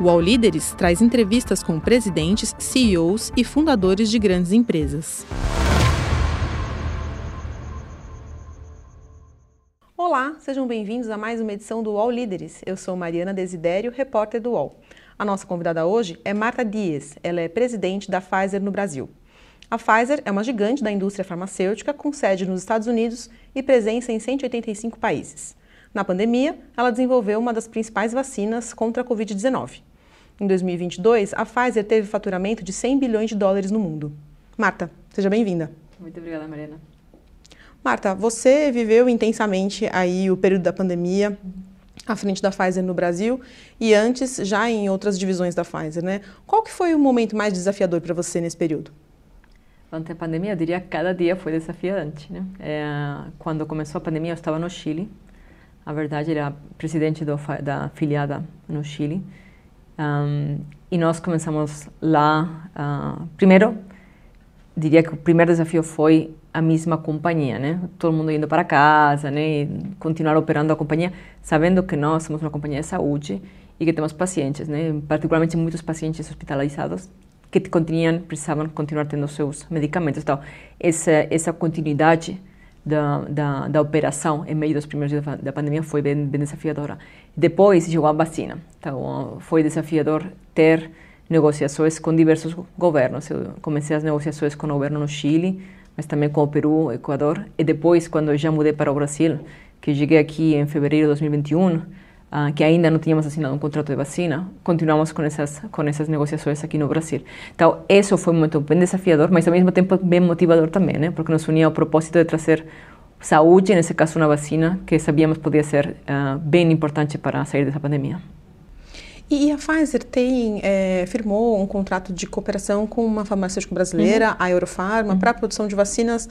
O All Líderes traz entrevistas com presidentes, CEOs e fundadores de grandes empresas. Olá, sejam bem-vindos a mais uma edição do UOL Líderes. Eu sou Mariana Desidério, repórter do UOL. A nossa convidada hoje é Marta Dias, ela é presidente da Pfizer no Brasil. A Pfizer é uma gigante da indústria farmacêutica com sede nos Estados Unidos e presença em 185 países. Na pandemia, ela desenvolveu uma das principais vacinas contra a Covid-19. Em 2022, a Pfizer teve faturamento de 100 bilhões de dólares no mundo. Marta, seja bem-vinda. Muito obrigada, Mariana. Marta, você viveu intensamente aí o período da pandemia à frente da Pfizer no Brasil e antes já em outras divisões da Pfizer, né? Qual que foi o momento mais desafiador para você nesse período? Durante a pandemia, eu diria que cada dia foi desafiante. Né? É, quando começou a pandemia, eu estava no Chile. A verdade, era presidente do, da filiada no Chile. Um, e nós começamos lá. Uh, primeiro, diria que o primeiro desafio foi a mesma companhia, né? Todo mundo indo para casa, né? E continuar operando a companhia, sabendo que nós somos uma companhia de saúde e que temos pacientes, né? Particularmente muitos pacientes hospitalizados que continuam, precisavam continuar tendo seus medicamentos. Então, essa, essa continuidade da, da, da operação em meio dos primeiros dias da, pandemia foi bem, bem desafiadora. Depois chegou a vacina. Então, foi desafiador ter negociações com diversos governos. Eu comecei as negociações com o governo no Chile, mas também com o Peru, Equador. E depois, quando eu já mudei para o Brasil, que cheguei aqui em fevereiro de 2021, uh, que ainda não tínhamos assinado um contrato de vacina, continuamos com essas, com essas negociações aqui no Brasil. Então, isso foi momento bem desafiador, mas ao mesmo tempo bem motivador também, né? porque nos unia ao propósito de trazer saúde, nesse caso uma vacina, que sabíamos podia ser uh, bem importante para sair dessa pandemia. E a Pfizer tem, é, firmou um contrato de cooperação com uma farmacêutica brasileira, uhum. a Eurofarma, uhum. para a produção de vacinas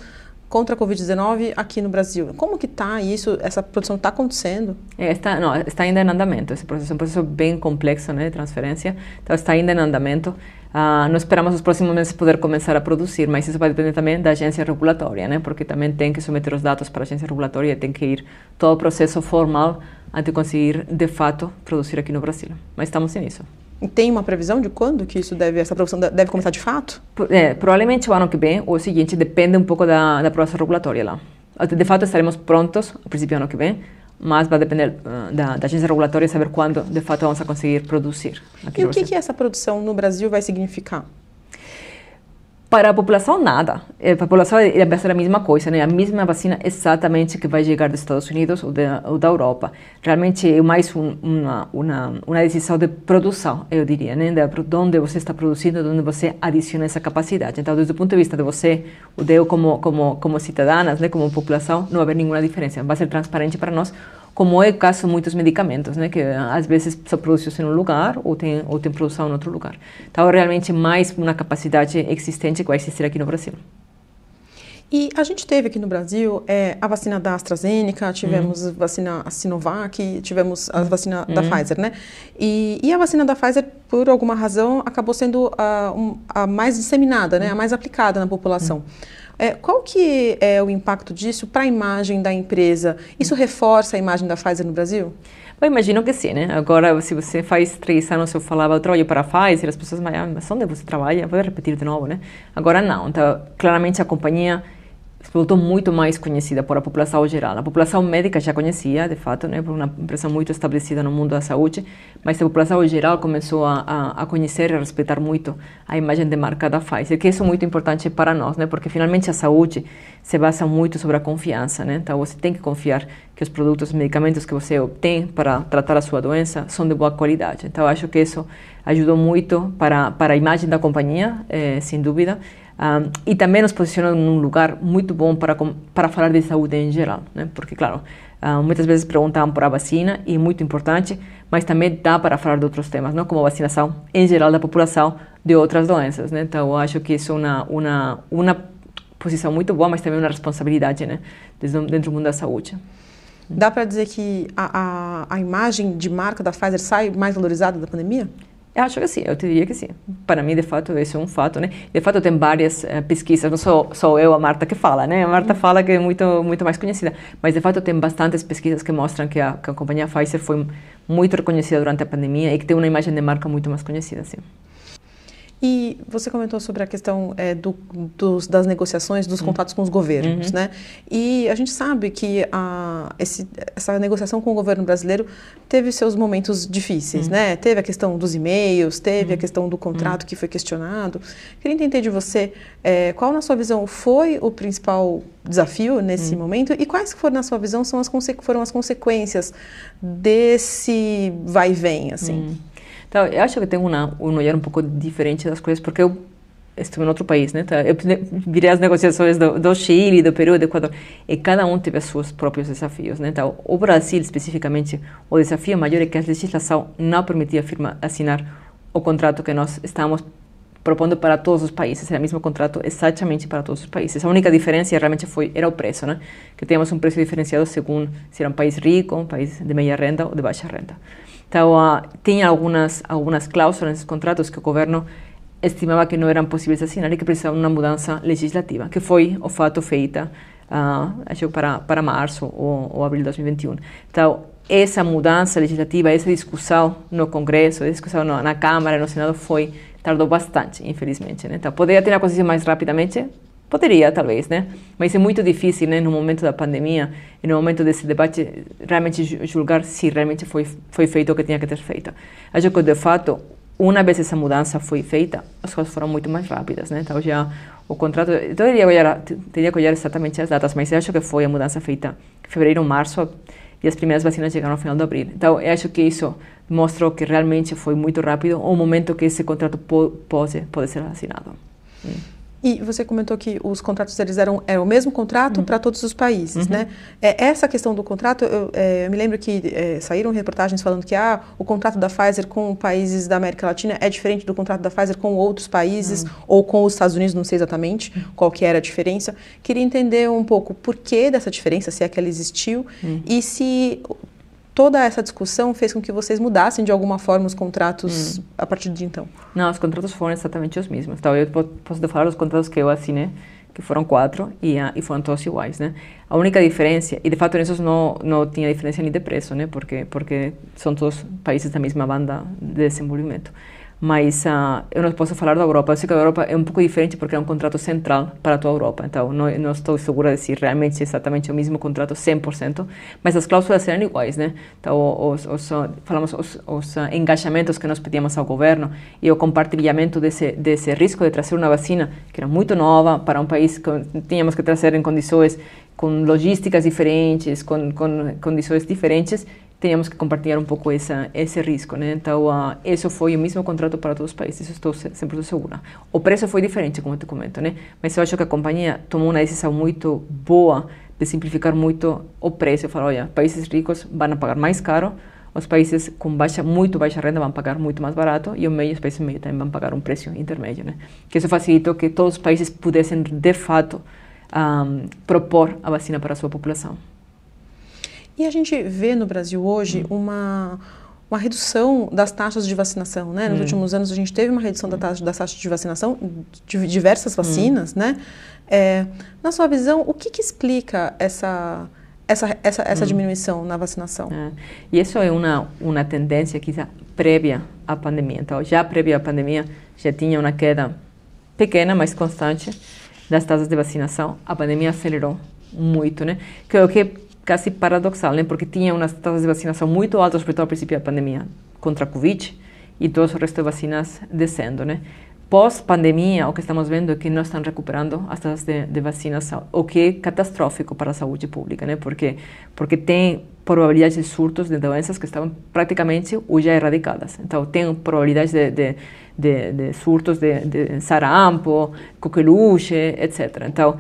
contra a Covid-19 aqui no Brasil. Como que está isso? Essa produção está acontecendo? É, está, não, está ainda em andamento. Esse processo é um processo bem complexo, né, de transferência. Então está ainda em andamento. Uh, não esperamos nos próximos meses poder começar a produzir, mas isso vai depender também da agência regulatória, né? Porque também tem que submeter os dados para a agência regulatória, tem que ir todo o processo formal antes de conseguir, de fato, produzir aqui no Brasil. Mas estamos nisso. Tem uma previsão de quando que isso deve, essa produção deve começar de fato? É, provavelmente o ano que vem, ou o seguinte, depende um pouco da, da aprovação regulatória lá. De fato, estaremos prontos, a princípio do ano que vem, mas vai depender uh, da, da, agência regulatória saber quando, de fato, vamos a conseguir produzir. e o que, que essa produção no Brasil vai significar? Para a população, nada. Eh, a população vai ser a mesma coisa, né? a mesma vacina exatamente que vai chegar dos Estados Unidos ou, de, ou da Europa. Realmente é mais um, uma, uma, uma decisão de produção, eu diria, né? de onde você está produzindo, onde você adiciona essa capacidade. Então, desde o ponto de vista de você, o eu como, como, como cidadãs, né? como população, não vai haver nenhuma diferença. Vai ser transparente para nós como é o caso de muitos medicamentos, né, que às vezes são produzidos em um lugar ou tem, ou tem produção em outro lugar. Então, realmente, mais uma capacidade existente que vai existir aqui no Brasil. E a gente teve aqui no Brasil é, a vacina da AstraZeneca, tivemos a vacina Sinovac, tivemos a vacina da Pfizer, né? E, e, a vacina da Pfizer, por alguma razão, acabou sendo a, um, a mais disseminada, né? A mais aplicada na população. É, qual que é o impacto disso para a imagem da empresa? Isso reforça a imagem da Pfizer no Brasil? Eu imagino que sim, né? Agora, se você faz três anos eu falava, eu trabalho para a Pfizer, as pessoas, mas, ah, onde você trabalha? Vou repetir de novo, né? Agora não. Então, claramente a companhia voltou muito mais conhecida por a população geral. A população médica já conhecia, de fato, né, por uma empresa muito estabelecida no mundo da saúde, mas a população geral começou a, a, a conhecer e respeitar muito a imagem de marca da Pfizer, que isso é muito importante para nós, né, porque finalmente a saúde se basa muito sobre a confiança, né, então você tem que confiar que os produtos, os medicamentos que você obtém para tratar a sua doença são de boa qualidade. Então acho que isso ajudou muito para, para a imagem da companhia, eh, sem dúvida, um, e também nos posiciona num lugar muito bom para, para falar de saúde em geral, né? porque, claro, uh, muitas vezes perguntam por a vacina, e é muito importante, mas também dá para falar de outros temas, não? como a vacinação em geral da população de outras doenças. Né? Então, eu acho que isso é uma, uma, uma posição muito boa, mas também uma responsabilidade né? dentro do mundo da saúde. Dá para dizer que a, a, a imagem de marca da Pfizer sai mais valorizada da pandemia? Eu acho que sim, eu te diria que sim. Para mim, de fato, esse é um fato, né? De fato, tem várias uh, pesquisas, não sou, sou eu, a Marta, que fala, né? A Marta fala que é muito, muito mais conhecida, mas de fato tem bastantes pesquisas que mostram que a, que a companhia Pfizer foi muito reconhecida durante a pandemia e que tem uma imagem de marca muito mais conhecida, sim. E você comentou sobre a questão é, do, dos, das negociações, dos uhum. contatos com os governos, uhum. né? E a gente sabe que a, esse, essa negociação com o governo brasileiro teve seus momentos difíceis, uhum. né? Teve a questão dos e-mails, teve a uhum. questão do contrato uhum. que foi questionado. Queria entender de você é, qual, na sua visão, foi o principal desafio nesse uhum. momento e quais foram, na sua visão, são as, foram as consequências desse vai e vem, assim? Então, eu acho que tenho uma, um olhar um pouco diferente das coisas, porque eu estive em outro país, né? Então, eu virei as negociações do, do, Chile, do Peru, do Equador, e cada um teve seus próprios desafios, né? Então, o Brasil, especificamente, o desafio maior é que a legislação não permitia firma, assinar o contrato que nós estávamos propondo para todos os países, era o mesmo contrato exatamente para todos os países. A única diferença realmente foi era o preço, né? Que tínhamos um preço diferenciado segundo se era um país rico, um país de meia renda ou de baixa renda. Então, uh, tinha algumas, algumas cláusulas nesses contratos que o governo estimava que não eram possíveis assinar e que precisavam de uma mudança legislativa, que foi o fato feita, uh, acho para, para março ou, ou abril de 2021. Então, essa mudança legislativa, essa discussão no Congresso, essa discussão no, na Câmara, no Senado, foi tardou bastante, infelizmente. Né? Então, poderia ter acontecido mais rapidamente, Poderia, talvez, né? Mas é muito difícil, né, no momento da pandemia e no momento desse debate, realmente julgar se realmente foi, foi feito o que tinha que ter feito. Acho que, de fato, uma vez essa mudança foi feita, as coisas foram muito mais rápidas, né? Então, já o contrato... Eu teria, olhar, teria que olhar exatamente as datas, mas eu acho que foi a mudança feita em fevereiro, março, e as primeiras vacinas chegaram no final de abril. Então, eu acho que isso mostrou que realmente foi muito rápido o momento que esse contrato pode, pode ser assinado. Hum. E você comentou que os contratos eles eram, eram o mesmo contrato uhum. para todos os países, uhum. né? É, essa questão do contrato, eu, é, eu me lembro que é, saíram reportagens falando que ah, o contrato da Pfizer com países da América Latina é diferente do contrato da Pfizer com outros países uhum. ou com os Estados Unidos, não sei exatamente uhum. qual que era a diferença. Queria entender um pouco por que dessa diferença, se é que ela existiu, uhum. e se toda essa discussão fez com que vocês mudassem de alguma forma os contratos hum. a partir de então? Não, os contratos foram exatamente os mesmos. Então, eu posso te falar dos contratos que eu assinei, que foram quatro, e, e foram todos iguais, né? A única diferença, e de fato nesses não, não tinha diferença nem de preço, né? Porque, porque são todos países da mesma banda de desenvolvimento mas uh, eu não posso falar da Europa. Eu sei que a Europa é um pouco diferente porque é um contrato central para toda a Europa, então não, não estou segura de se realmente é exatamente o mesmo contrato 100%, mas as cláusulas eram iguais, né? Então, os, os falamos os, os uh, engajamentos que nós pedíamos ao governo e o compartilhamento desse, desse risco de trazer uma vacina que era muito nova para um país que tínhamos que trazer em condições com logísticas diferentes, com, com condições diferentes, tínhamos que compartilhar um pouco essa, esse risco, né? Então, uh, isso foi o mesmo contrato para todos os países, estou sempre segura. O preço foi diferente, como eu te comento, né? Mas eu acho que a companhia tomou uma decisão muito boa de simplificar muito o preço. Falou, olha, países ricos vão pagar mais caro, os países com baixa, muito baixa renda vão pagar muito mais barato e os meios países meios também vão pagar um preço intermédio, né? Que isso facilitou que todos os países pudessem, de fato, um, propor a vacina para a sua população. E a gente vê no Brasil hoje hum. uma, uma redução das taxas de vacinação, né? Nos hum. últimos anos a gente teve uma redução da taxa, das taxas de vacinação de diversas hum. vacinas, hum. né? É, na sua visão, o que, que explica essa, essa, essa, essa hum. diminuição na vacinação? É. E isso é uma, uma tendência quizá prévia à pandemia. Então, já prévia à pandemia, já tinha uma queda pequena, mas constante das taxas de vacinação. A pandemia acelerou muito, né? Que é o que casi paradoxal, né? porque tinha umas taxas de vacinação muito altas, sobretudo ao princípio da pandemia, contra a Covid, e todo o resto de vacinas descendo. Né? Pós-pandemia, o que estamos vendo é que não estão recuperando as taxas de, de vacinação, o que é catastrófico para a saúde pública, né? porque, porque tem probabilidade de surtos de doenças que estavam praticamente já erradicadas. Então, tem probabilidade de, de, de, de surtos de, de sarampo, coqueluche, etc. Então,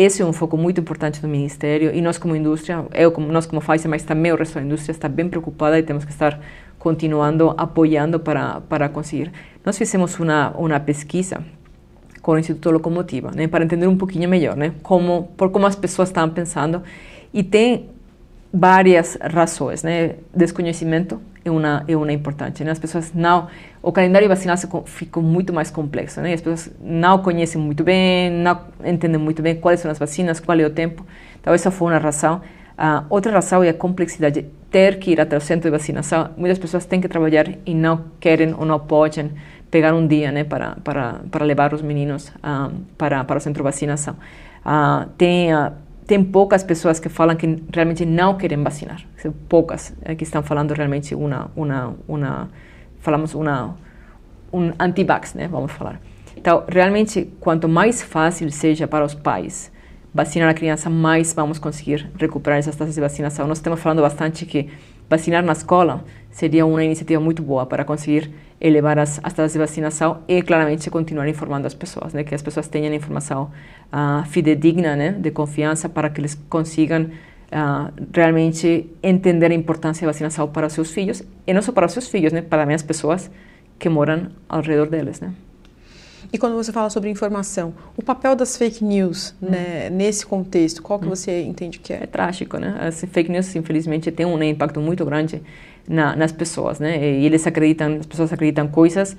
esse é um foco muito importante do Ministério e nós como indústria, eu como nós como Pfizer, mas também o resto da indústria está bem preocupada e temos que estar continuando apoiando para para conseguir. Nós fizemos uma uma pesquisa com o Instituto Locomotiva, né, para entender um pouquinho melhor, né, como por como as pessoas estavam pensando e tem várias razões, né? Desconhecimento é uma é uma importante. Né? As pessoas não o calendário vacinal ficou muito mais complexo, né? As pessoas não conhecem muito bem, não entendem muito bem quais são as vacinas, qual é o tempo. Então essa foi uma razão. Uh, outra razão é a complexidade de ter que ir até o centro de vacinação. Muitas pessoas têm que trabalhar e não querem ou não podem pegar um dia, né, para para para levar os meninos uh, para para o centro de vacinação. Uh, tem tem poucas pessoas que falam que realmente não querem vacinar. Poucas é, que estão falando realmente uma uma uma falamos uma um anti-vax, né? Vamos falar. Então, realmente, quanto mais fácil seja para os pais vacinar a criança, mais vamos conseguir recuperar essas taxas de vacinação. Nós estamos falando bastante que vacinar na escola seria uma iniciativa muito boa para conseguir elevar as, as taxas de vacinação e, claramente, continuar informando as pessoas, né? Que as pessoas tenham informação uh, fidedigna, né? De confiança para que eles consigam uh, realmente entender a importância da vacinação para seus filhos e não só para seus filhos, né? Para as pessoas que moram ao redor deles, né? E quando você fala sobre informação, o papel das fake news hum. né, nesse contexto, qual que hum. você entende que é? É trágico, né? As fake news, infelizmente, têm um impacto muito grande na, nas pessoas, né? E eles acreditam, as pessoas acreditam coisas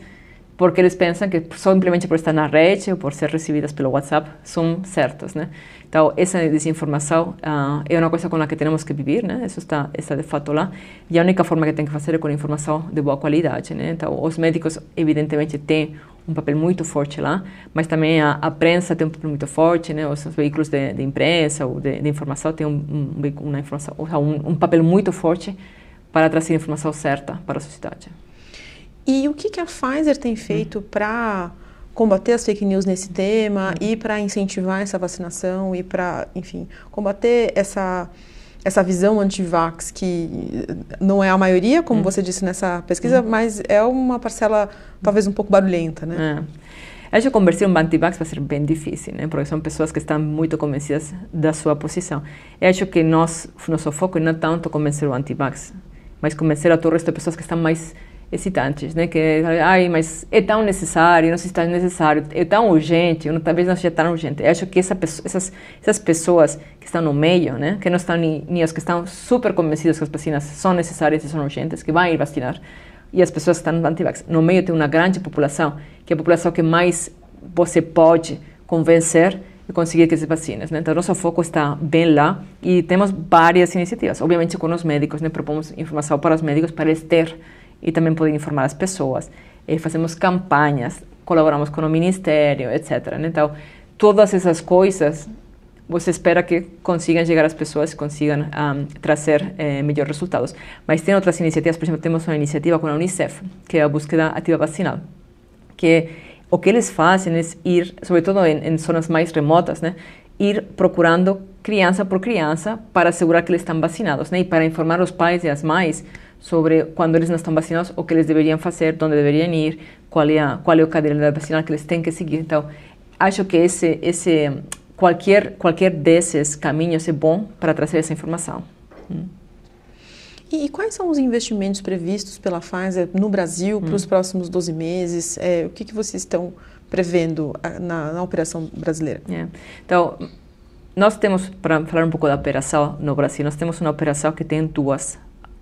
porque eles pensam que simplesmente por estar na rede ou por ser recebidas pelo WhatsApp são certas, né? Então, essa desinformação uh, é uma coisa com a que temos que viver, né? Isso está, está de fato lá. E a única forma que tem que fazer é com informação de boa qualidade, né? Então, os médicos, evidentemente, têm um papel muito forte lá, mas também a, a prensa tem um papel muito forte, né? Os, os veículos de, de, imprensa ou de, de informação têm um, um, uma informação, um, um papel muito forte para trazer a informação certa para a sociedade. E o que, que a Pfizer tem feito hum. para combater as fake news nesse tema hum. e para incentivar essa vacinação e para, enfim, combater essa essa visão anti-vax que não é a maioria, como hum. você disse nessa pesquisa, hum. mas é uma parcela talvez um pouco barulhenta, né? É. Acho que converter um anti-vax vai ser bem difícil, né? Porque são pessoas que estão muito convencidas da sua posição. Eu acho que nós, nosso foco não é tanto convencer o anti-vax, mas convencer a todo o resto de pessoas que estão mais excitantes, né? Que, ai, mas é tão necessário, não se está necessário, é tão urgente, ou talvez não seja tão urgente. Eu acho que essa, essas, essas pessoas que estão no meio, né? Que não estão nem, os que estão super convencidos que as vacinas são necessárias e são urgentes, que vão ir vacinar, e as pessoas que estão anti-vax. No meio tem uma grande população, que é a população que mais você pode convencer e conseguir que se vacinas. Né? Então, nosso foco está bem lá e temos várias iniciativas. Obviamente, com os médicos, né? propomos informação para os médicos para eles ter e também poder informar as pessoas. E fazemos campanhas, colaboramos com o ministério, etc. Então, todas essas coisas você espera que consigam chegar às pessoas consigam um, trazer eh, melhores resultados. Mas tem outras iniciativas, por exemplo, temos uma iniciativa com a Unicef, que é a búsqueda ativa vacinal, que o que eles fazem é ir, sobretudo em, em zonas mais remotas, né, ir procurando criança por criança para assegurar que eles estão vacinados, né, e para informar os pais e as mães sobre quando eles não estão vacinados, o que eles deveriam fazer, onde deveriam ir, qual é, a, qual é o calendário vacinal que eles têm que seguir. Então, acho que esse, esse, qualquer, qualquer desses caminhos é bom para trazer essa informação. Hum. E, e, quais são os investimentos previstos pela Pfizer no Brasil hum. para os próximos 12 meses? É, o que, que vocês estão prevendo ah, na, na operação brasileira? É. Então, nós temos, para falar um pouco da operação no Brasil, nós temos uma operação que tem duas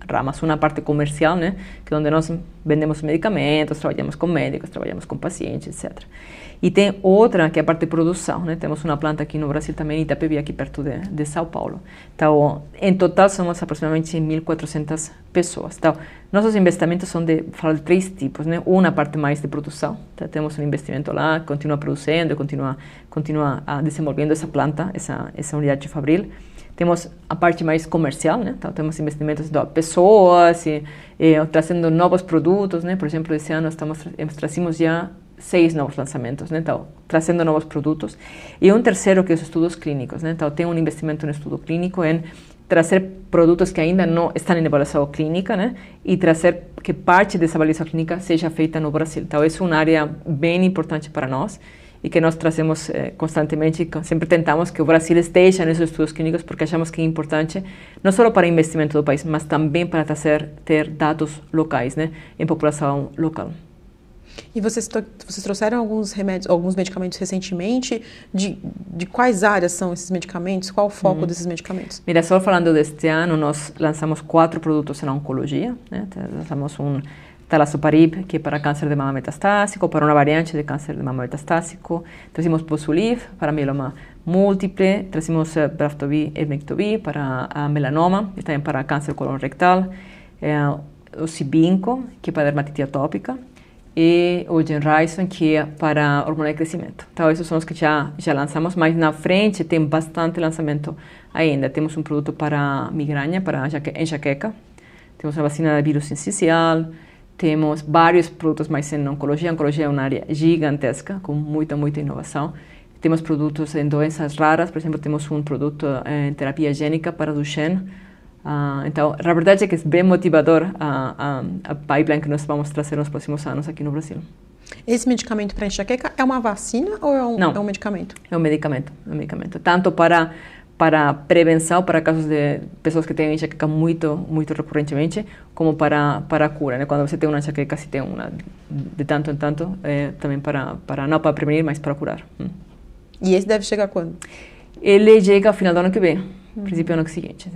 ramas. Uma parte comercial, né, que é onde nós vendemos medicamentos, trabalhamos com médicos, trabalhamos com pacientes, etc. E tem outra que é a parte de produção, né? Temos uma planta aqui no Brasil também, Itapevi, aqui perto de, de São Paulo. Então, em total somos aproximadamente 1.400 pessoas. Então, nossos investimentos são de, falo de três tipos, né? Uma parte mais de produção, então, temos um investimento lá, continua produzindo, continua, continua ah, desenvolvendo essa planta, essa, essa unidade de fabril. Temos a parte mais comercial, né? Então, temos investimentos e, e trazendo novos produtos, né? Por exemplo, esse ano estamos trazemos já seis novos lançamentos, né? Então, trazendo novos produtos. E um terceiro que é os estudos clínicos, né? Então, tem um investimento no estudo clínico em trazer produtos que ainda não estão em avaliação clínica, né? E trazer que parte dessa avaliação clínica seja feita no Brasil. Então, é uma área bem importante para nós e que nós trazemos eh, constantemente, sempre tentamos que o Brasil esteja nesses estudos clínicos porque achamos que é importante, não só para o investimento do país, mas também para trazer, ter dados locais, né, em população local. E vocês, vocês trouxeram alguns remédios, alguns medicamentos recentemente? De, de quais áreas são esses medicamentos? Qual o foco uhum. desses medicamentos? Mira, só falando deste ano, nós lançamos quatro produtos na oncologia. Né? Lançamos um talazoparib, que é para câncer de mama metastásico, para uma variante de câncer de mama metastásico. Trazimos Posulif para mieloma múltiple. Trazimos uh, Braftovi e Mectovi para uh, melanoma e também para câncer colorectal. Uh, o Cibinco, que é para dermatite atópica e o Genrison, que é para hormônio de crescimento. Então, esses são os que já, já lançamos, mas na frente tem bastante lançamento ainda. Temos um produto para migrânia, para enxaqueca, temos uma vacina de vírus sincicial, temos vários produtos mais em oncologia. A oncologia é uma área gigantesca, com muita, muita inovação. Temos produtos em doenças raras, por exemplo, temos um produto em terapia gênica para Duchenne, Uh, então, a verdade é que é bem motivador a, a, a pipeline que nós vamos trazer nos próximos anos aqui no Brasil. Esse medicamento para enxaqueca é uma vacina ou é um, Não, é um medicamento? É um medicamento, é um medicamento. Tanto para para prevenção, para casos de pessoas que têm enxaqueca muito, muito recorrentemente, como para, para cura. Né? Quando você tem uma enxaqueca, se tem uma de tanto em tanto, é, também para, para, não para prevenir, mas para curar. Hum. E esse deve chegar quando? Ele chega ao final do ano que vem, hum. princípio do ano seguinte.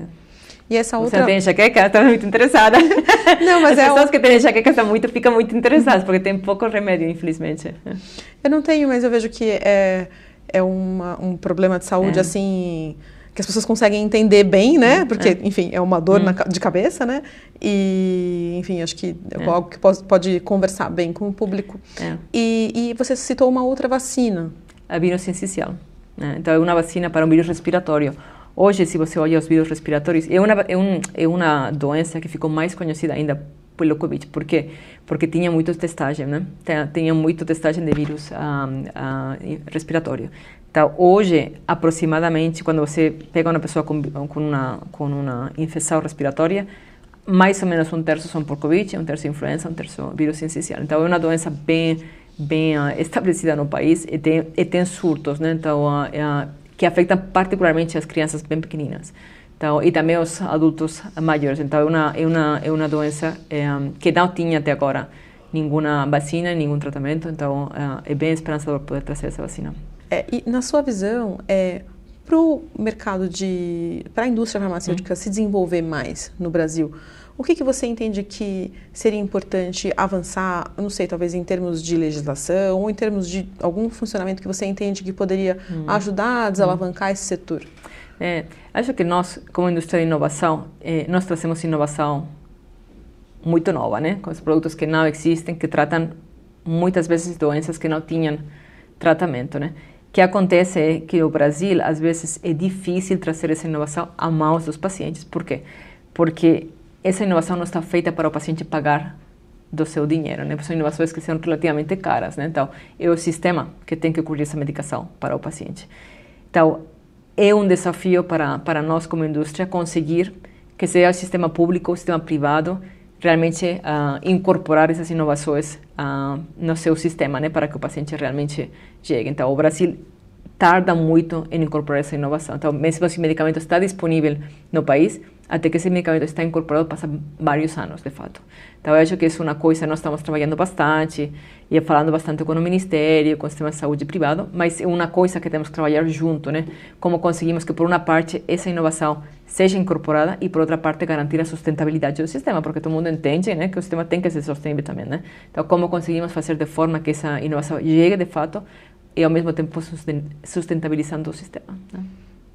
E essa outra... Você tem enxaqueca? Estou muito interessada. Não, mas As é pessoas um... que têm enxaqueca estão muito, ficam muito interessadas, porque tem pouco remédio, infelizmente. Eu não tenho, mas eu vejo que é, é uma, um problema de saúde, é. assim, que as pessoas conseguem entender bem, né? É. Porque, é. enfim, é uma dor hum. na, de cabeça, né? E, enfim, acho que é, é. algo que pode, pode, conversar bem com o público. É. E, e você citou uma outra vacina. A vírus sincicial. Né? Então, é uma vacina para um vírus respiratório. Hoje, se você olha os vírus respiratórios, é uma, é, um, é uma doença que ficou mais conhecida ainda pelo Covid. Por quê? Porque tinha muito testagem, né? Tinha muito testagem de vírus ah, ah, respiratório. Então, hoje, aproximadamente, quando você pega uma pessoa com, com, uma, com uma infecção respiratória, mais ou menos um terço são por Covid, um terço influenza, um terço vírus sincicial. Então, é uma doença bem bem uh, estabelecida no país e tem, e tem surtos, né? Então, uh, uh, que afetam particularmente as crianças bem pequeninas. Então, e também os adultos maiores. Então, é uma, é uma, é uma doença é, que não tinha até agora nenhuma vacina, nenhum tratamento. Então, é, é bem esperançador poder trazer essa vacina. É, e na sua visão, é, para o mercado de. para a indústria farmacêutica hum. se desenvolver mais no Brasil, o que, que você entende que seria importante avançar, não sei, talvez em termos de legislação ou em termos de algum funcionamento que você entende que poderia hum. ajudar a desalavancar hum. esse setor? É, acho que nós, como indústria de inovação, é, nós trazemos inovação muito nova, né? Com os produtos que não existem, que tratam muitas vezes doenças que não tinham tratamento, né? O que acontece é que no Brasil, às vezes, é difícil trazer essa inovação à mãos dos pacientes. Por quê? Porque essa inovação não está feita para o paciente pagar do seu dinheiro, né? São inovações que são relativamente caras, né? Então, é o sistema que tem que cobrir essa medicação para o paciente. Então, é um desafio para, para nós como indústria conseguir que seja o sistema público o sistema privado realmente uh, incorporar essas inovações uh, no seu sistema, né? Para que o paciente realmente chegue. Então, o Brasil tarda muito em incorporar essa inovação. Então, mesmo se o medicamento está disponível no país, até que esse medicamento está incorporado passa vários anos, de fato. Então, eu acho que isso é uma coisa, nós estamos trabalhando bastante, e falando bastante com o Ministério, com o sistema de saúde privado, mas é uma coisa que temos que trabalhar junto, né? Como conseguimos que, por uma parte, essa inovação seja incorporada e, por outra parte, garantir a sustentabilidade do sistema, porque todo mundo entende né, que o sistema tem que ser sustentável também, né? Então, como conseguimos fazer de forma que essa inovação chegue, de fato, e, ao mesmo tempo, sustentabilizando o sistema, né?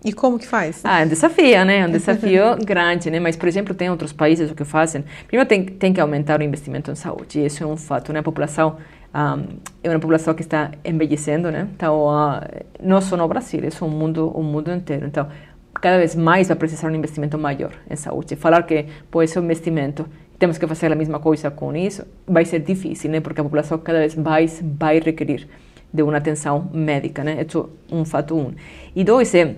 E como que faz? Ah, é um desafio, né? É um desafio grande, né? Mas, por exemplo, tem outros países o que fazem. Primeiro, tem, tem que aumentar o investimento em saúde. Isso é um fato, né? A população um, é uma população que está envelhecendo, né? Então, uh, não só no Brasil, é um mundo, um mundo inteiro. Então, cada vez mais vai precisar um investimento maior em saúde. Falar que pode ser um investimento, temos que fazer a mesma coisa com isso, vai ser difícil, né? Porque a população cada vez mais vai requerir de uma atenção médica, né? Isso é um fato um. E dois é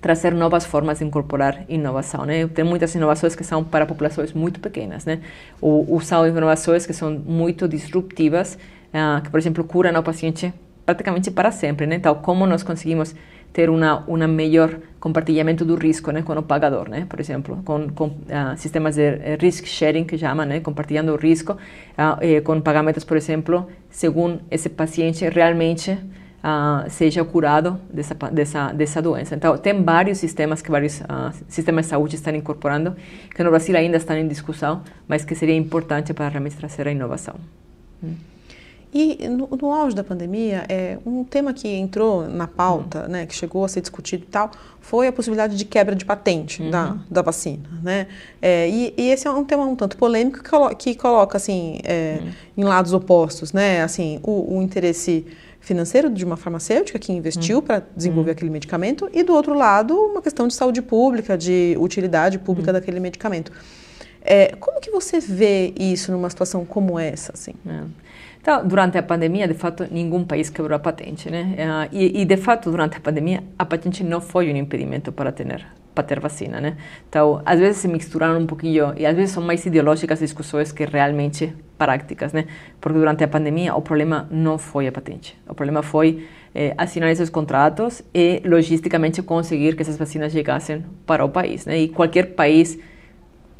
trazer novas formas de incorporar inovação, né? Tem muitas inovações que são para populações muito pequenas, né? Ou usar inovações que são muito disruptivas, uh, que, por exemplo, curam o paciente praticamente para sempre, né? Então, como nós conseguimos ter uma uma melhor compartilhamento do risco né, com o pagador, né, por exemplo, com, com uh, sistemas de eh, risk sharing que chamam, né, compartilhando o risco, uh, eh, com pagamentos, por exemplo, segundo esse paciente realmente uh, seja curado dessa, dessa, dessa doença. Então, tem vários sistemas que vários sistemas de saúde estão incorporando, que no Brasil ainda estão em discussão, mas que seria importante para realmente trazer a inovação. Hum. E no, no, auge da pandemia, é, um tema que entrou na pauta, uhum. né, que chegou a ser discutido e tal, foi a possibilidade de quebra de patente uhum. da, da vacina. Né? É, e, e, esse é um tema um tanto polêmico que, colo que coloca assim, é, uhum. em lados opostos né? assim, o, o, interesse financeiro de uma farmacêutica que investiu uhum. para desenvolver uhum. aquele medicamento e, do outro lado, uma questão de saúde pública, de utilidade pública uhum. daquele medicamento. É, como que você vê isso numa situação como essa? Assim? É. Então, durante a pandemia, de fato, nenhum país quebrou a patente, né? Uh, e, e, de fato, durante a pandemia, a patente não foi um impedimento para ter para ter vacina, né? Então, às vezes se misturaram um pouquinho e às vezes são mais ideológicas discussões que realmente práticas, né? Porque durante a pandemia o problema não foi a patente, o problema foi eh, assinar esses contratos e logisticamente conseguir que essas vacinas chegassem para o país, né? E qualquer país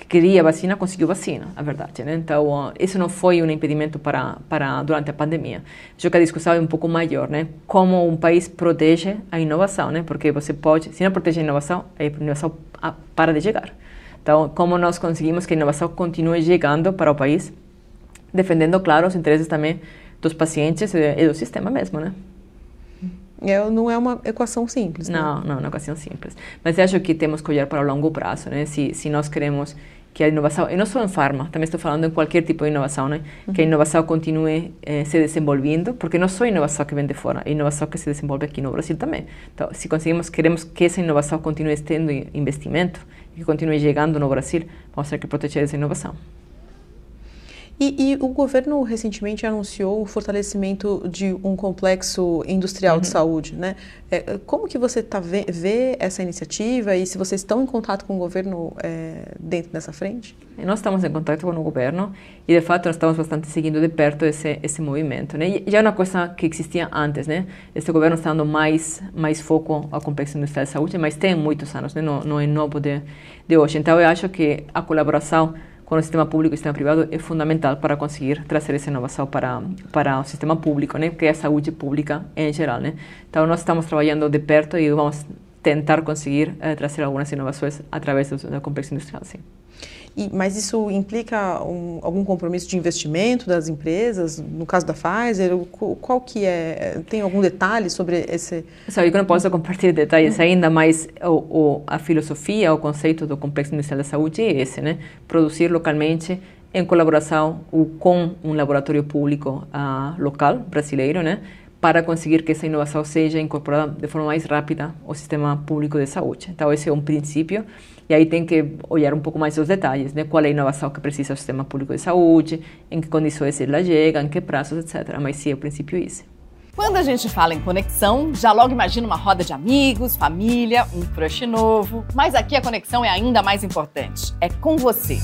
queria vacina conseguiu vacina, a verdade. Né? Então, isso não foi um impedimento para, para durante a pandemia. Acho que a discussão é um pouco maior, né? Como um país protege a inovação, né? Porque você pode, se não protege a inovação, a inovação para de chegar. Então, como nós conseguimos que a inovação continue chegando para o país, defendendo, claro, os interesses também dos pacientes e do sistema mesmo, né? É, não é uma equação simples. Né? Não, não é uma equação simples. Mas acho que temos que olhar para o longo prazo, né? Se, se nós queremos que a inovação, e não só em farma, também estou falando em qualquer tipo de inovação, né? Uhum. Que a inovação continue eh, se desenvolvendo, porque não só a inovação que vem de fora, a inovação que se desenvolve aqui no Brasil também. Então, se conseguimos, queremos que essa inovação continue tendo investimento, que continue chegando no Brasil, vamos ter que proteger essa inovação. E, e, o governo recentemente anunciou o fortalecimento de um complexo industrial uhum. de saúde, né? É, como que você tá vê, vê, essa iniciativa e se vocês estão em contato com o governo é, dentro dessa frente? Nós estamos em contato com o governo e, de fato, nós estamos bastante seguindo de perto esse, esse movimento, né? E já é uma coisa que existia antes, né? Este governo está dando mais, mais foco ao complexo industrial de saúde, mas tem muitos anos, né? Não, não é novo de, de hoje. Então, eu acho que a colaboração com o sistema público e sistema privado é fundamental para conseguir trazer essa inovação para, para o sistema público, né, que é a saúde pública em geral. Né. Então, nós estamos trabalhando de perto e vamos tentar conseguir eh, trazer algumas inovações através do, do complexo industrial, sim. E, mas isso implica um, algum compromisso de investimento das empresas? No caso da Pfizer, qual que é? Tem algum detalhe sobre esse? Sabe eu não posso compartilhar detalhes ainda, mas o, o, a filosofia, o conceito do complexo industrial da saúde é esse, né? Produzir localmente em colaboração com um laboratório público uh, local brasileiro, né? para conseguir que essa inovação seja incorporada de forma mais rápida ao sistema público de saúde. Então, esse é um princípio e aí tem que olhar um pouco mais os detalhes, né? Qual é a inovação que precisa o sistema público de saúde, em que condições ela chega, em que prazos, etc. Mas sim, o princípio é esse. Quando a gente fala em conexão, já logo imagina uma roda de amigos, família, um crush novo. Mas aqui a conexão é ainda mais importante. É com você.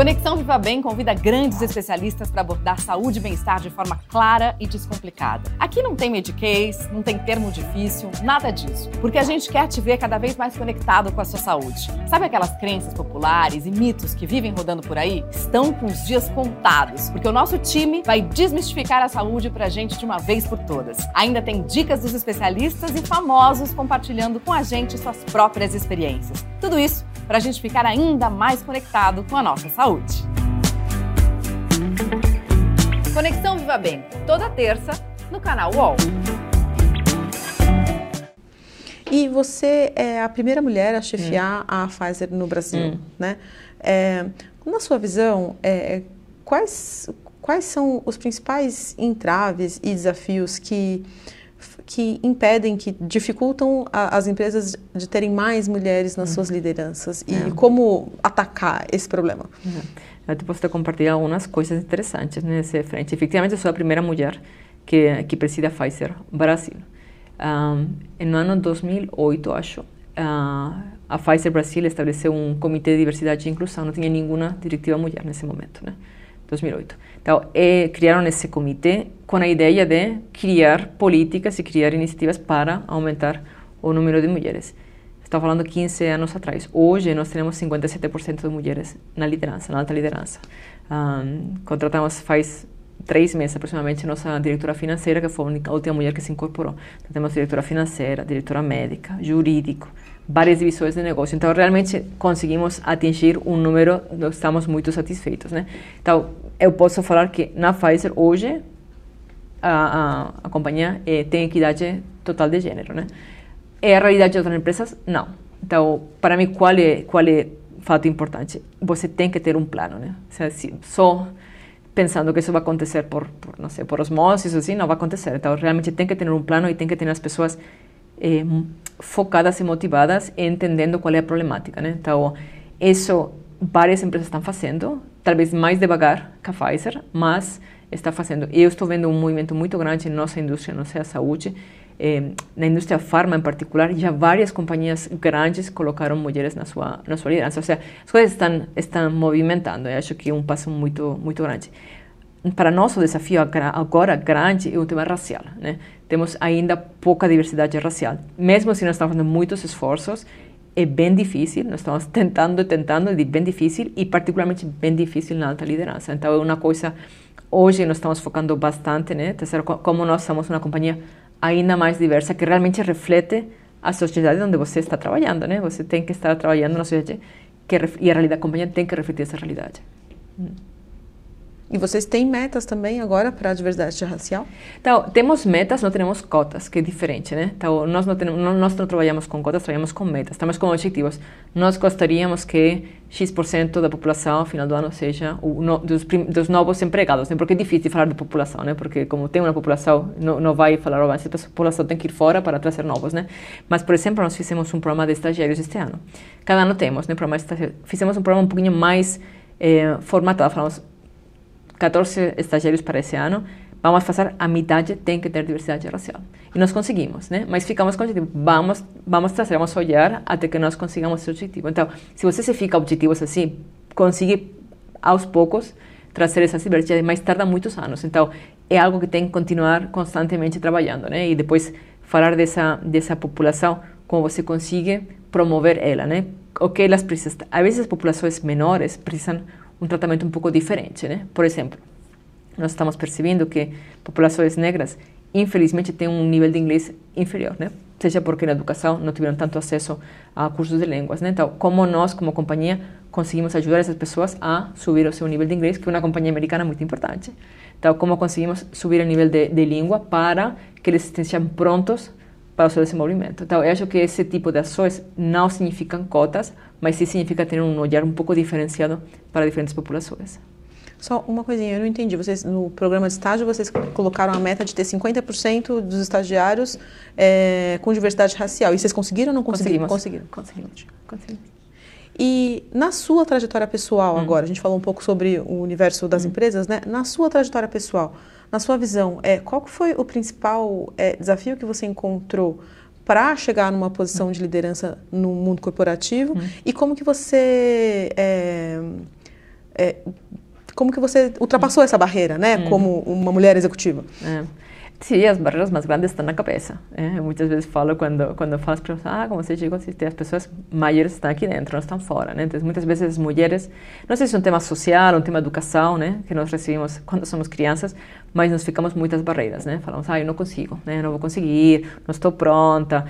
Conexão Viva Bem convida grandes especialistas para abordar saúde e bem-estar de forma clara e descomplicada. Aqui não tem mediquês, não tem termo difícil, nada disso. Porque a gente quer te ver cada vez mais conectado com a sua saúde. Sabe aquelas crenças populares e mitos que vivem rodando por aí? Estão com os dias contados, porque o nosso time vai desmistificar a saúde para a gente de uma vez por todas. Ainda tem dicas dos especialistas e famosos compartilhando com a gente suas próprias experiências. Tudo isso para a gente ficar ainda mais conectado com a nossa saúde. Conexão Viva Bem, toda terça, no canal UOL. E você é a primeira mulher a chefiar hum. a Pfizer no Brasil, hum. né? É, na sua visão, é, quais, quais são os principais entraves e desafios que que impedem, que dificultam a, as empresas de terem mais mulheres nas uhum. suas lideranças e é. como atacar esse problema. Uhum. Eu te posso compartilhar algumas coisas interessantes nesse frente. Efetivamente, eu sou a primeira mulher que, que preside a Pfizer Brasil. Um, no ano 2008, acho, uh, a Pfizer Brasil estabeleceu um comitê de diversidade e inclusão. Não tinha nenhuma diretiva mulher nesse momento, né? 2008. Então, é, criaram esse comitê com a ideia de criar políticas e criar iniciativas para aumentar o número de mulheres. Estou falando 15 anos atrás. Hoje nós temos 57% de mulheres na liderança, na alta liderança. Um, contratamos faz três meses aproximadamente nossa diretora financeira, que foi a última mulher que se incorporou. Então, temos diretora financeira, diretora médica, jurídico, várias divisões de negócio. Então, realmente conseguimos atingir um número, estamos muito satisfeitos, né? Então, eu posso falar que na Pfizer hoje a, a, a companhia eh, tem equidade total de gênero, né? É a realidade de outras empresas? Não. Então, para mim, qual é qual é fato importante? Você tem que ter um plano, né? Se, só pensando que isso vai acontecer por, por não sei, por osmose, assim, não vai acontecer. Então, realmente tem que ter um plano e tem que ter as pessoas eh, focadas e motivadas, entendendo qual é a problemática, né? Então, isso várias empresas estão fazendo, talvez mais devagar que a Pfizer, mas está fazendo. Eu estou vendo um movimento muito grande em nossa indústria, não sei a saúde, eh, na indústria farma em particular, já várias companhias grandes colocaram mulheres na sua na sua liderança. Ou seja, as coisas estão estão movimentando. Eu acho que é um passo muito muito grande. Para nós o desafio agora grande é o tema racial, né? Temos ainda pouca diversidade racial. Mesmo se nós estamos fazendo muitos esforços, é bem difícil, nós estamos tentando, tentando, é bem difícil e particularmente bem difícil na alta liderança. Então é uma coisa, hoje nós estamos focando bastante, né? Terceiro, como nós somos uma companhia ainda mais diversa que realmente reflete a sociedade onde você está trabalhando, né? Você tem que estar trabalhando na sociedade que e a realidade da companhia tem que refletir essa realidade. E vocês têm metas também agora para a diversidade racial? Então, temos metas, não temos cotas, que é diferente, né? Então, nós não, temos, não, nós não trabalhamos com cotas, trabalhamos com metas, estamos com objetivos. Nós gostaríamos que X% da população, ao final do ano, seja o, no, dos, dos, novos empregados, né? Porque é difícil falar de população, né? Porque como tem uma população, não, não vai falar, oh, essa população tem que ir fora para trazer novos, né? Mas, por exemplo, nós fizemos um programa de estagiários este ano. Cada ano temos, né? Programa de Fizemos um programa um pouquinho mais eh, formatado, falamos 14 estagiários para esse ano, vamos fazer a metade tem que ter diversidade racial. E nós conseguimos, né? Mas ficamos com o objetivo, vamos, vamos trazer, vamos olhar até que nós consigamos esse objetivo. Então, se você se fica objetivos assim, consegue aos poucos trazer essa diversidade, mas tarda muitos anos. Então, é algo que tem que continuar constantemente trabalhando, né? E depois falar dessa dessa população, como você consegue promover ela, né? O que elas precisam. Às vezes, as populações menores precisam um tratamento um pouco diferente, né? Por exemplo, nós estamos percebendo que populações negras, infelizmente, têm um nível de inglês inferior, né? Seja porque na educação não tiveram tanto acesso a cursos de línguas, né? Então, como nós, como companhia, conseguimos ajudar essas pessoas a subir o seu nível de inglês, que é uma companhia americana muito importante. Então, como conseguimos subir o nível de, de língua para que eles estejam prontos para o seu desenvolvimento. Então, eu acho que esse tipo de ações não significam cotas, mas sim significa ter um olhar um pouco diferenciado para diferentes populações. Só uma coisinha, eu não entendi. Vocês no programa de estágio vocês colocaram a meta de ter 50% dos estagiários é, com diversidade racial. E vocês conseguiram ou não conseguiram? Conseguimos. Conseguimos. Conseguimos. E na sua trajetória pessoal hum. agora, a gente falou um pouco sobre o universo das hum. empresas, né? Na sua trajetória pessoal, na sua visão, é, qual foi o principal é, desafio que você encontrou para chegar numa posição de liderança no mundo corporativo hum. e como que você é, é, como que você ultrapassou essa barreira, né, hum. como uma mulher executiva? É. Sim, as barreiras mais grandes estão na cabeça. É, muitas vezes falo quando quando falo ah, como você chegou, as pessoas maiores estão aqui dentro, não estão fora, né? Então, muitas vezes as mulheres, não sei se é um tema social, um tema de educação, né, que nós recebemos quando somos crianças, mas nós ficamos muitas barreiras, né? Falamos, ah, eu não consigo, não vou conseguir, não estou pronta,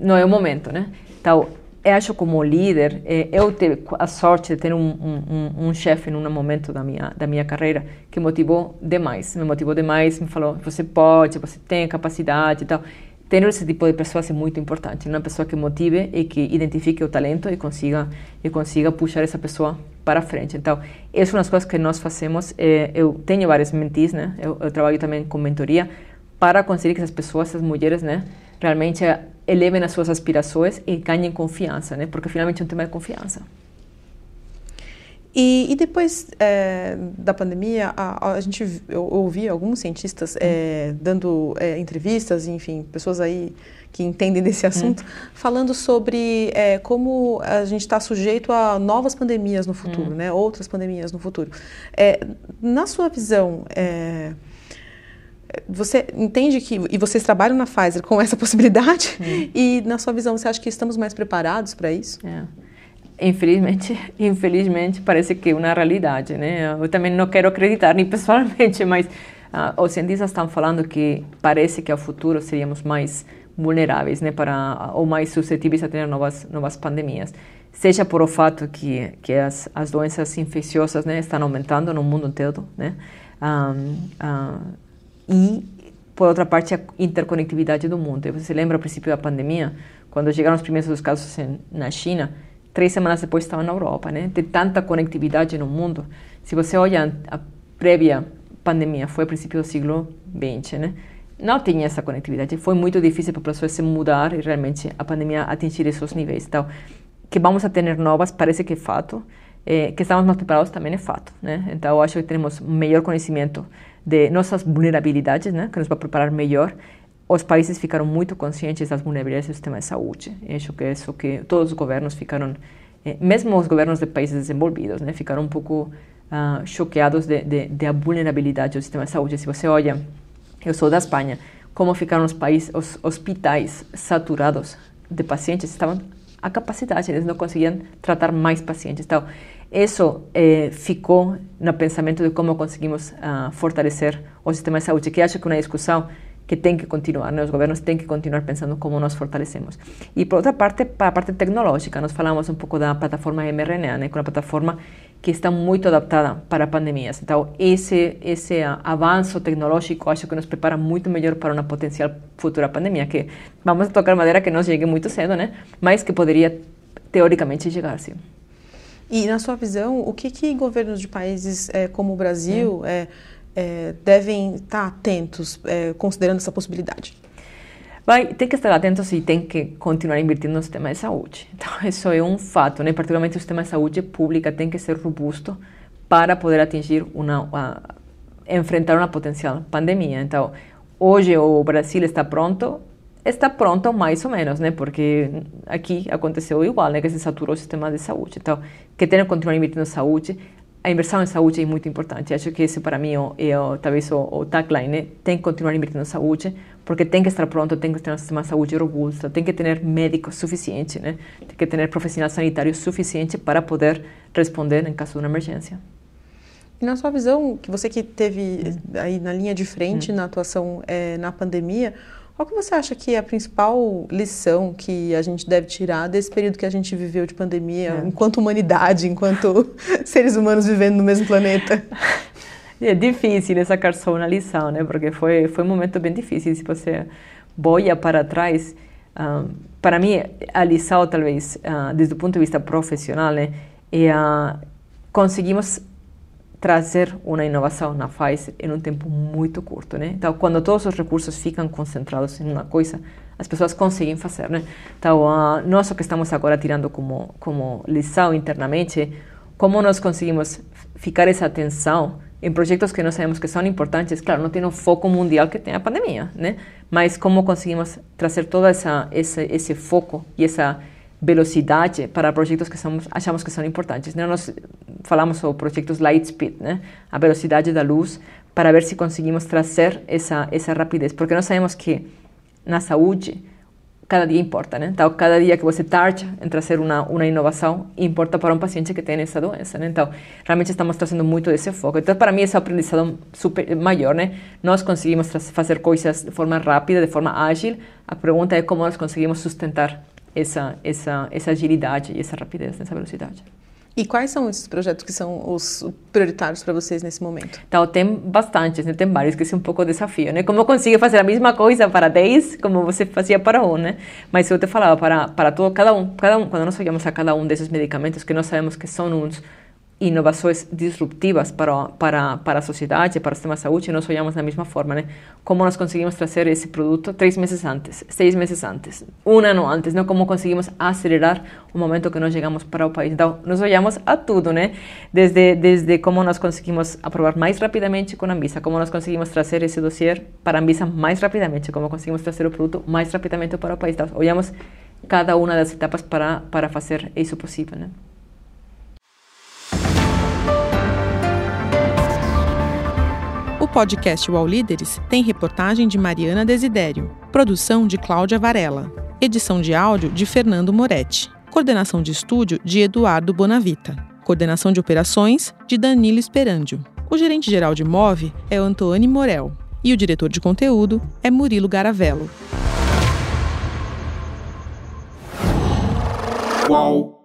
não é o momento, né? Então, acho como líder, eh, eu tive a sorte de ter um, um, um chefe num momento da minha da minha carreira que motivou demais, me motivou demais, me falou, você pode, você tem capacidade e tal. Ter esse tipo de pessoas é muito importante, uma pessoa que motive e que identifique o talento e consiga e consiga puxar essa pessoa para frente. Então, essa é uma das coisas que nós fazemos. Eh, eu tenho várias mentis, né? Eu, eu trabalho também com mentoria para conseguir que essas pessoas, essas mulheres, né, realmente elevem as suas aspirações e ganhem confiança, né? Porque finalmente é um tema de confiança. E, e depois é, da pandemia, a, a gente eu ouvi alguns cientistas é, dando é, entrevistas, enfim, pessoas aí que entendem desse assunto, falando sobre como a gente está sujeito a novas pandemias no futuro, né? Outras pandemias no futuro. na sua visão, você entende que e vocês trabalham na Pfizer com essa possibilidade? E na sua visão, você acha que estamos mais preparados para isso? É infelizmente, infelizmente parece que é uma realidade, né? Eu também não quero acreditar nem pessoalmente, mas uh, os cientistas estão falando que parece que ao futuro seríamos mais vulneráveis, né, para ou mais suscetíveis a ter novas novas pandemias, seja por o fato que que as as doenças infecciosas, né, estão aumentando no mundo todo, né? Um, uh, e por outra parte a interconectividade do mundo. Você lembra ao princípio da pandemia, quando chegaram os primeiros casos na China? três semanas depois estava na Europa, né? Tem tanta conectividade no mundo. Se você olha a prévia pandemia, foi a princípio do século XX, né? Não tinha essa conectividade. Foi muito difícil para as pessoas se mudar e realmente a pandemia atingir esses níveis. Então, que vamos a ter novas parece que é fato. Eh, que estamos mais preparados também é fato, né? Então, eu acho que temos melhor conhecimento de nossas vulnerabilidades, né? Que nos vai preparar melhor os países ficaram muito conscientes das vulnerabilidades do sistema de saúde. Eu acho que é isso que todos os governos ficaram, eh, mesmo os governos de países desenvolvidos, né, ficaram um pouco uh, choqueados de, de, de vulnerabilidade do sistema de saúde. Se você olha, eu sou da Espanha, como ficaram os países, os hospitais saturados de pacientes, estavam a capacidade, eles não conseguiam tratar mais pacientes. Então, isso eh, ficou no pensamento de como conseguimos uh, fortalecer o sistema de saúde, que acho que é uma discussão que tem que continuar, né? os governos têm que continuar pensando como nós fortalecemos. E por outra parte, para a parte tecnológica, nós falamos um pouco da plataforma mRNA, né? que é uma plataforma que está muito adaptada para pandemias. Então, esse esse avanço tecnológico acho que nos prepara muito melhor para uma potencial futura pandemia, que vamos tocar madeira que não chegue muito cedo, né? Mas que poderia teoricamente chegar, sim. E na sua visão, o que que governos de países é, como o Brasil é, é, devem estar atentos, é, considerando essa possibilidade? Vai, tem que estar atentos e tem que continuar investindo no sistema de saúde. Então, isso é um fato, né? Particularmente o sistema de saúde pública tem que ser robusto para poder atingir uma, uma enfrentar uma potencial pandemia. Então, hoje o Brasil está pronto, está pronto mais ou menos, né? Porque aqui aconteceu igual, né? Que se saturou o sistema de saúde. Então, que tem que continuar investindo em saúde, a inversão em saúde é muito importante. Acho que esse para mim é, é talvez o, o tagline. Né? Tem que continuar investindo em saúde, porque tem que estar pronto, tem que ter um sistema de saúde robusto, tem que ter médicos suficientes, né? tem que ter profissionais sanitários suficientes para poder responder em caso de uma emergência. E na sua visão, que você que teve hum. aí na linha de frente hum. na atuação é, na pandemia, qual que você acha que é a principal lição que a gente deve tirar desse período que a gente viveu de pandemia, é. enquanto humanidade, enquanto seres humanos vivendo no mesmo planeta? É difícil sacar só uma lição, né? Porque foi foi um momento bem difícil. Se você boia para trás, uh, para mim a lição talvez, uh, desde o ponto de vista profissional, né, é uh, conseguimos trazer uma inovação na Pfizer em um tempo muito curto, né? Então, quando todos os recursos ficam concentrados em uma coisa, as pessoas conseguem fazer, né? Então, uh, nós o que estamos agora tirando como como lição internamente, como nós conseguimos ficar essa atenção em projetos que nós sabemos que são importantes, claro, não tem o foco mundial que tem a pandemia, né? Mas como conseguimos trazer todo essa esse esse foco e essa velocidade para projetos que somos, achamos que são importantes. Né? Nós falamos sobre projetos Lightspeed, né? a velocidade da luz, para ver se conseguimos trazer essa, essa rapidez, porque nós sabemos que na saúde cada dia importa, né? Então, cada dia que você tarde em trazer uma, uma inovação importa para um paciente que tem essa doença, né? Então, realmente estamos trazendo muito desse foco. Então, para mim, esse aprendizado super maior, né? Nós conseguimos fazer coisas de forma rápida, de forma ágil. A pergunta é como nós conseguimos sustentar essa, essa, essa agilidade e essa rapidez, essa velocidade. E quais são esses projetos que são os prioritários para vocês nesse momento? Então, tem bastantes, né? tem vários que são um pouco desafio, né? Como conseguir fazer a mesma coisa para 10 como você fazia para um, né? Mas eu te falava, para, para todo, cada um, cada um, quando nós olhamos a cada um desses medicamentos, que nós sabemos que são uns inovações disruptivas para, para, para a sociedade, para o sistema de saúde, nós olhamos da mesma forma, né? Como nós conseguimos trazer esse produto três meses antes, seis meses antes, um ano antes, né? Como conseguimos acelerar o momento que nós chegamos para o país. Então, nós olhamos a tudo, né? Desde, desde como nós conseguimos aprovar mais rapidamente com a Anvisa, como nós conseguimos trazer esse dossiê para a Anvisa mais rapidamente, como conseguimos trazer o produto mais rapidamente para o país. Então, olhamos cada uma das etapas para, para fazer isso possível, né? Podcast UOL Líderes tem reportagem de Mariana Desidério, produção de Cláudia Varela, edição de áudio de Fernando Moretti, coordenação de estúdio de Eduardo Bonavita, coordenação de operações de Danilo Esperandio. O gerente-geral de MOVE é Antônio Morel e o diretor de conteúdo é Murilo Garavello. Uau.